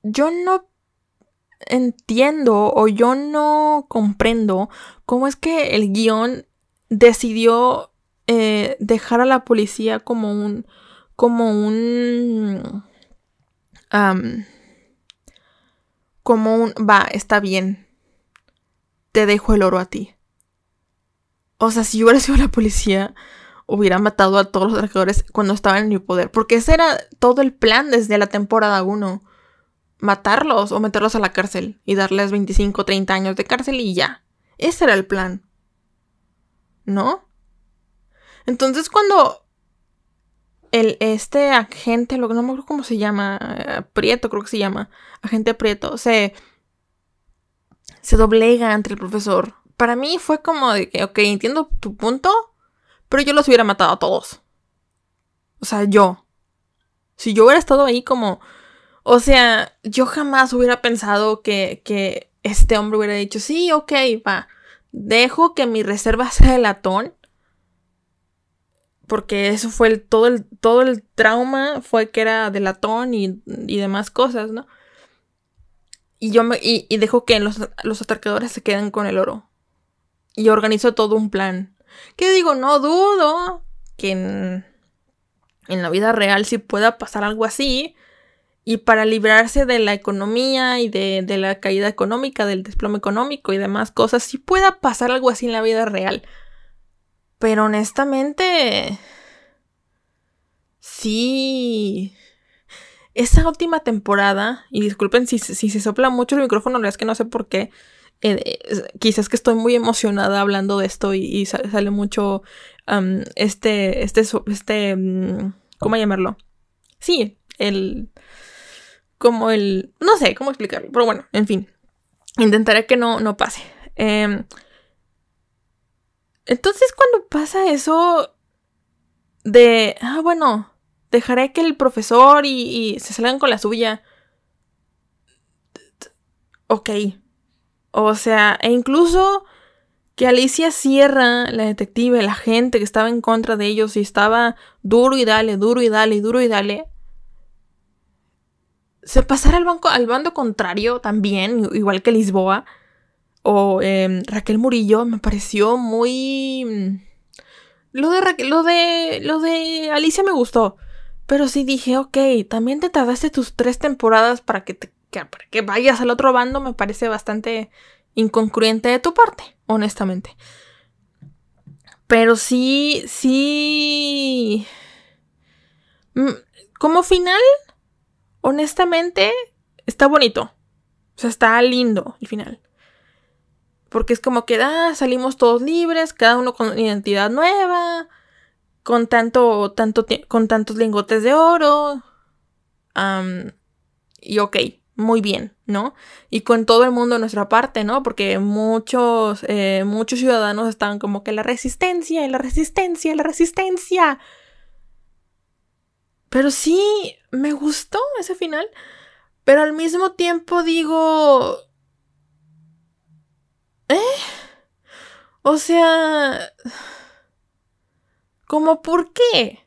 Speaker 1: Yo no entiendo o yo no comprendo cómo es que el guion decidió eh, dejar a la policía como un como un como un, va, está bien, te dejo el oro a ti. O sea, si yo hubiera [LAUGHS] sido la policía, hubiera matado a todos los atracadores cuando estaban en mi poder. Porque ese era todo el plan desde la temporada 1. Matarlos o meterlos a la cárcel y darles 25 o 30 años de cárcel y ya. Ese era el plan. ¿No? Entonces cuando el, este agente, no me acuerdo cómo se llama, eh, Prieto creo que se llama, agente Prieto, se, se doblega ante el profesor. Para mí fue como de que, ok, entiendo tu punto, pero yo los hubiera matado a todos. O sea, yo. Si yo hubiera estado ahí como... O sea, yo jamás hubiera pensado que, que este hombre hubiera dicho, sí, ok, va, dejo que mi reserva sea el latón porque eso fue el, todo, el, todo el trauma, fue que era de latón y, y demás cosas, ¿no? Y yo me, y, y dejo que los, los atracadores se queden con el oro. Y organizo todo un plan. Que digo, no dudo que en, en la vida real sí pueda pasar algo así. Y para librarse de la economía y de, de, la caída económica, del desplome económico y demás cosas, sí pueda pasar algo así en la vida real. Pero honestamente... Sí. Esa última temporada, y disculpen si, si se sopla mucho el micrófono, la verdad es que no sé por qué. Eh, quizás que estoy muy emocionada hablando de esto y, sale, mucho um, este, este, este, um, ¿cómo llamarlo? Sí, el, como el, no sé cómo explicarlo, pero bueno, en fin, intentaré que no, no pase. Eh, entonces cuando pasa eso de, ah, bueno, dejaré que el profesor y, se salgan con la suya. Ok. O sea, e incluso que Alicia Sierra, la detective, la gente que estaba en contra de ellos y estaba duro y dale, duro y dale, duro y dale, se pasara al, banco, al bando contrario también, igual que Lisboa o em, Raquel Murillo me pareció muy... Mm, lo de, lo de, lo de Alicia me gustó, pero sí dije, ok, también te tardaste tus tres temporadas para que, te, para que vayas al otro bando, me parece bastante incongruente de tu parte, honestamente. Pero sí, sí... Mm, como final, honestamente, está bonito. O sea, está lindo el final. Porque es como que, ah, salimos todos libres, cada uno con identidad nueva, con tanto, tanto, con tantos lingotes de oro. y ok, muy bien, ¿no? Y con todo el mundo a nuestra parte, ¿no? Porque muchos, eh, muchos ciudadanos estaban como que la resistencia, la resistencia, la resistencia. Pero sí, me gustó ese final. Pero al mismo tiempo digo, ¿Eh? O sea... ¿Cómo por qué?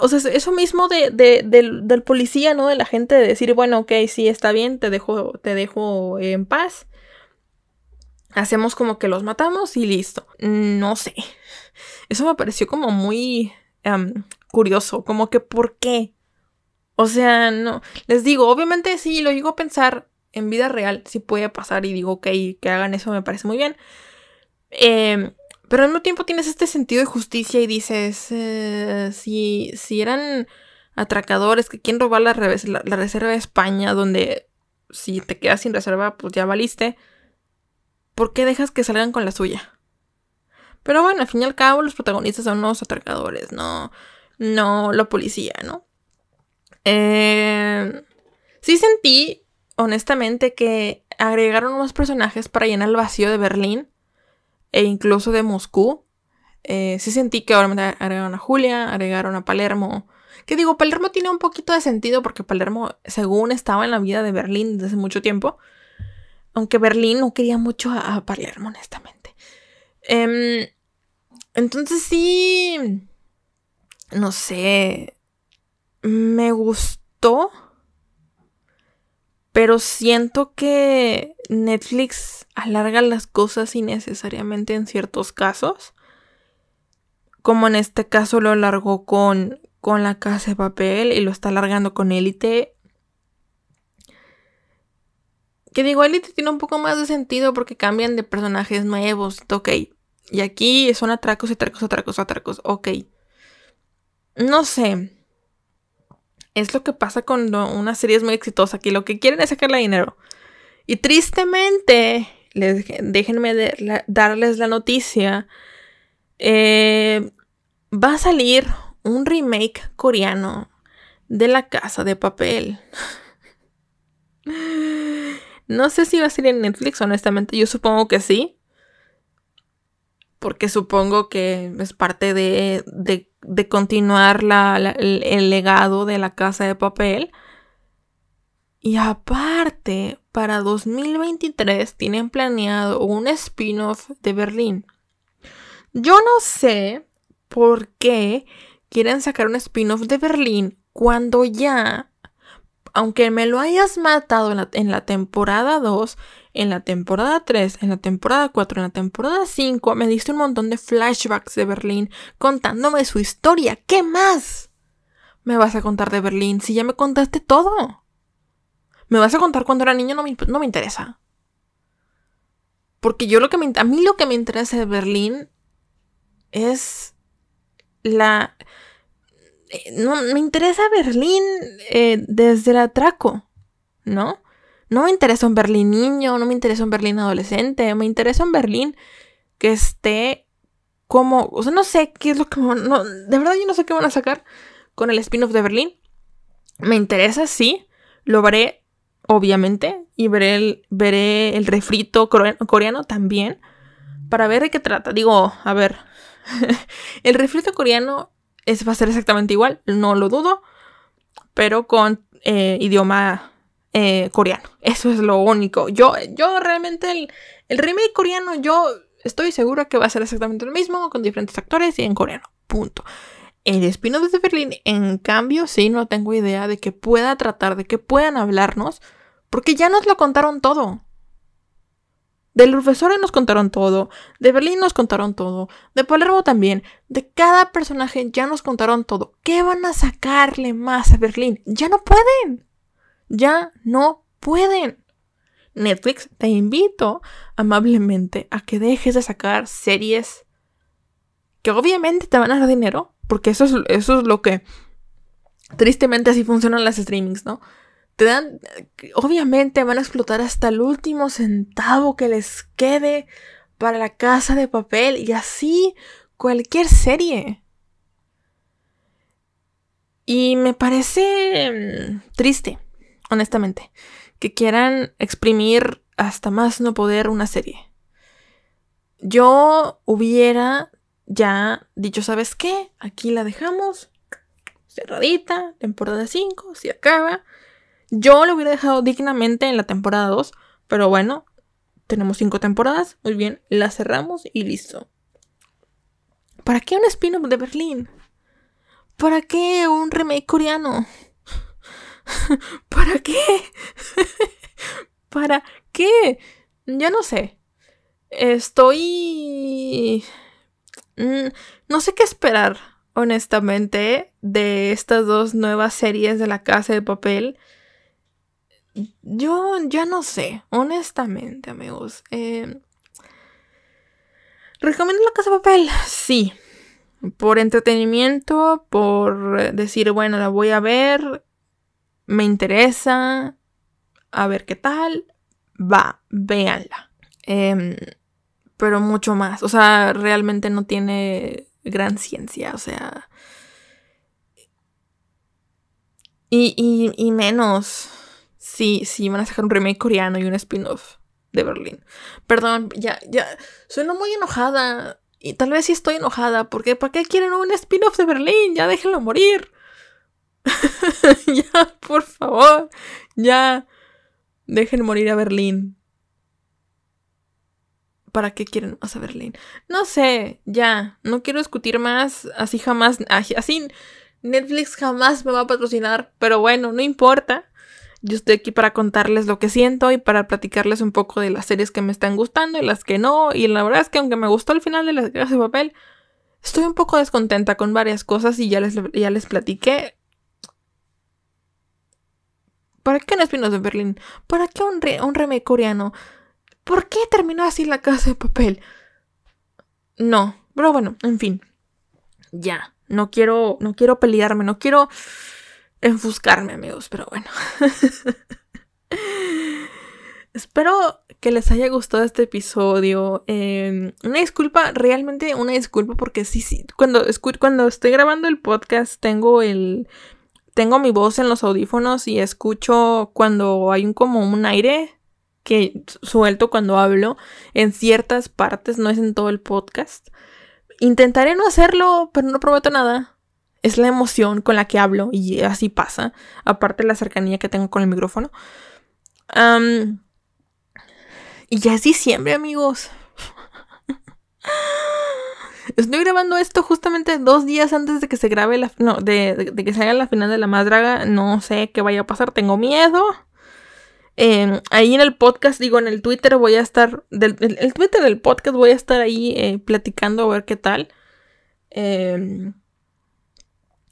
Speaker 1: O sea, eso mismo de, del, policía, ¿no? De la gente de decir, bueno, ok, sí, está bien, te dejo, te dejo en paz. Hacemos como que los matamos y listo. No sé. Eso me pareció como muy curioso. Como que, ¿por qué? O sea, no. Les digo, obviamente sí, lo digo a pensar en vida real sí puede pasar y digo, ok, que hagan eso me parece muy bien. Em, pero al mismo tiempo tienes este sentido de justicia y dices, eh, si, si eran atracadores que quieren robar la, reserva de España, donde si te quedas sin reserva, pues ya valiste, ¿por qué dejas que salgan con la suya? Pero bueno, al fin y al cabo los protagonistas son los atracadores, no, no la policía, ¿no? Eh, sí sentí honestamente que agregaron más personajes para llenar el vacío de Berlín e incluso de Moscú. Eh, sí sentí que ahora agregaron a Julia, agregaron a Palermo. Que digo, Palermo tiene un poquito de sentido porque Palermo, según estaba en la vida de Berlín desde hace mucho tiempo. Aunque Berlín no quería mucho a, Palermo, honestamente. Em, entonces sí. No sé. Me gustó pero siento que Netflix alarga las cosas innecesariamente en ciertos casos. Como en este caso lo alargó con, con la casa de papel y lo está alargando con Élite. Que digo, Élite tiene un poco más de sentido porque cambian de personajes nuevos. Ok, Y aquí son atracos, atracos, atracos, atracos. Ok. No sé. Es lo que pasa cuando una serie es muy exitosa, que lo que quieren es sacarle dinero. Y tristemente, les, déjenme darles la noticia. Eh, va a salir un remake coreano de La Casa de Papel. [LAUGHS] No sé si va a salir en Netflix, honestamente. Yo supongo que sí. Porque supongo que es parte de, de, continuar el, legado de la casa de papel. Y aparte, para 2023 tienen planeado un spin-off de Berlín. Yo no sé por qué quieren sacar un spin-off de Berlín cuando ya aunque me lo hayas matado en la, temporada 2, en la temporada 3, en la temporada 4, en la temporada 5, me diste un montón de flashbacks de Berlín contándome su historia. ¿Qué más? Me vas a contar de Berlín si ya me contaste todo. Me vas a contar cuando era niño, no me, no me interesa. Porque yo lo que me, a mí lo que me interesa de Berlín es la eh, no me interesa Berlín eh, desde el atraco, ¿no? No me interesa un Berlín niño, no me interesa un Berlín adolescente, me interesa un Berlín que esté como, o sea, no sé qué es lo que, no, de verdad yo no sé qué van a sacar con el spin-off de Berlín. Me interesa, sí, lo veré, obviamente, y veré el, veré el refrito coreano también, para ver de qué trata. Digo, a ver, [LAUGHS] el refrito coreano es, va a ser exactamente igual, no lo dudo, pero con eh, idioma eh, coreano. Eso es lo único. Yo, yo realmente el, el remake coreano, yo estoy segura que va a ser exactamente lo mismo, con diferentes actores y en coreano. Punto. El Espino desde Berlín, en cambio, sí, no tengo idea de que pueda tratar, de que puedan hablarnos, porque ya nos lo contaron todo. Del profesor nos contaron todo, de Berlín nos contaron todo, de Palermo también, de cada personaje ya nos contaron todo. ¿Qué van a sacarle más a Berlín? Ya no pueden. Ya no pueden. Netflix, te invito amablemente a que dejes de sacar series que obviamente te van a dar dinero, porque eso es, eso es lo que tristemente así funcionan las streamings, ¿no? te dan, obviamente van a explotar hasta el último centavo que les quede para la casa de papel y así cualquier serie. Y me parece mm, triste, honestamente, que quieran exprimir hasta más no poder una serie. Yo hubiera ya dicho, ¿sabes qué? Aquí la dejamos cerradita, temporada 5, se acaba. Yo lo hubiera dejado dignamente en la temporada 2, pero bueno, tenemos cinco temporadas, muy bien, la cerramos y listo. ¿Para qué un spin-off de Berlín? ¿Para qué un remake coreano? [LAUGHS] ¿Para qué? [LAUGHS] ¿Para qué? Ya no sé. Estoy... Mm, no sé qué esperar, honestamente, de estas dos nuevas series de la casa de papel. Yo ya no sé, honestamente, amigos. Eh, ¿Recomiendo la casa de papel? Sí. Por entretenimiento, por decir, bueno, la voy a ver, me interesa, a ver qué tal, va, véanla. Em, pero mucho más, o sea, realmente no tiene gran ciencia, o sea... y, y menos sí, sí, van a sacar un remake coreano y un spin-off de Berlín. Perdón, ya, ya, sueno muy enojada. Y tal vez sí estoy enojada, porque ¿para qué quieren un spin-off de Berlín? Ya déjenlo morir. [LAUGHS] ya, por favor, ya. Dejen morir a Berlín. ¿Para qué quieren más a Berlín? No sé, ya. No quiero discutir más. Así jamás. Así Netflix jamás me va a patrocinar. Pero bueno, no importa. Yo estoy aquí para contarles lo que siento y para platicarles un poco de las series que me están gustando y las que no. Y la verdad es que aunque me gustó el final de las Guerras de Papel, estoy un poco descontenta con varias cosas y ya les, ya les platiqué. ¿Para qué un Espinos de Berlín? ¿Para qué un, un remake coreano? ¿Por qué terminó así la casa de papel? No, pero bueno, en fin. Ya, no quiero, no quiero pelearme, no quiero enfuscarme, amigos, pero bueno. [LAUGHS] Espero que les haya gustado este episodio. Em, una disculpa, realmente una disculpa porque sí, sí, cuando, cuando estoy grabando el podcast tengo el... Tengo mi voz en los audífonos y escucho cuando hay un, como un aire que suelto cuando hablo en ciertas partes, no es en todo el podcast. Intentaré no hacerlo, pero no prometo nada. Es la emoción con la que hablo y así pasa, aparte de la cercanía que tengo con el micrófono. Y ya es diciembre, amigos. [LAUGHS] Estoy grabando esto justamente dos días antes de que se grabe la... No, de, que salga la final de La Más Draga. No sé qué vaya a pasar, tengo miedo. Em, ahí en el podcast, digo, en el Twitter voy a estar... Del, el, Twitter del podcast voy a estar ahí eh, platicando a ver qué tal. Em,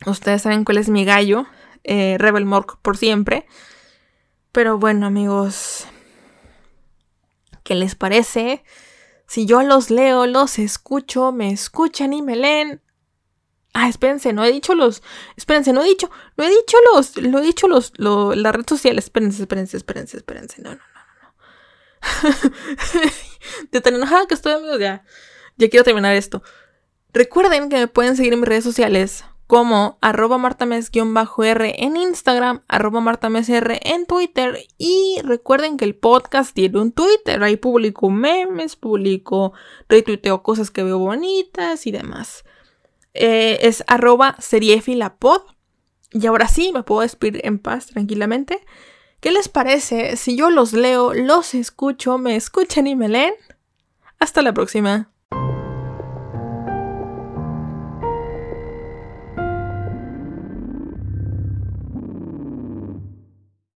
Speaker 1: ustedes saben cuál es mi gallo. Eh, Rebel Mork por siempre. Pero bueno, amigos. ¿Qué les parece? Si yo los leo, los escucho, me escuchan y me leen. Ah, espérense, no he dicho los. Espérense, no he dicho. No he dicho los. Lo he dicho los. Lo, la red social. Espérense, espérense, espérense, espérense. No, no, no, no. [LAUGHS] de tan enojada que estoy, amigos, ya. Ya quiero terminar esto. Recuerden que me pueden seguir en mis redes sociales como arroba martames-r en Instagram, arroba martamesr en Twitter y recuerden que el podcast tiene un Twitter, ahí publico memes, publico, retuiteo cosas que veo bonitas y demás. Eh, es arroba seriefilapod y ahora sí me puedo despedir en paz tranquilamente. ¿Qué les parece si yo los leo, los escucho, me escuchan y me leen? Hasta la próxima.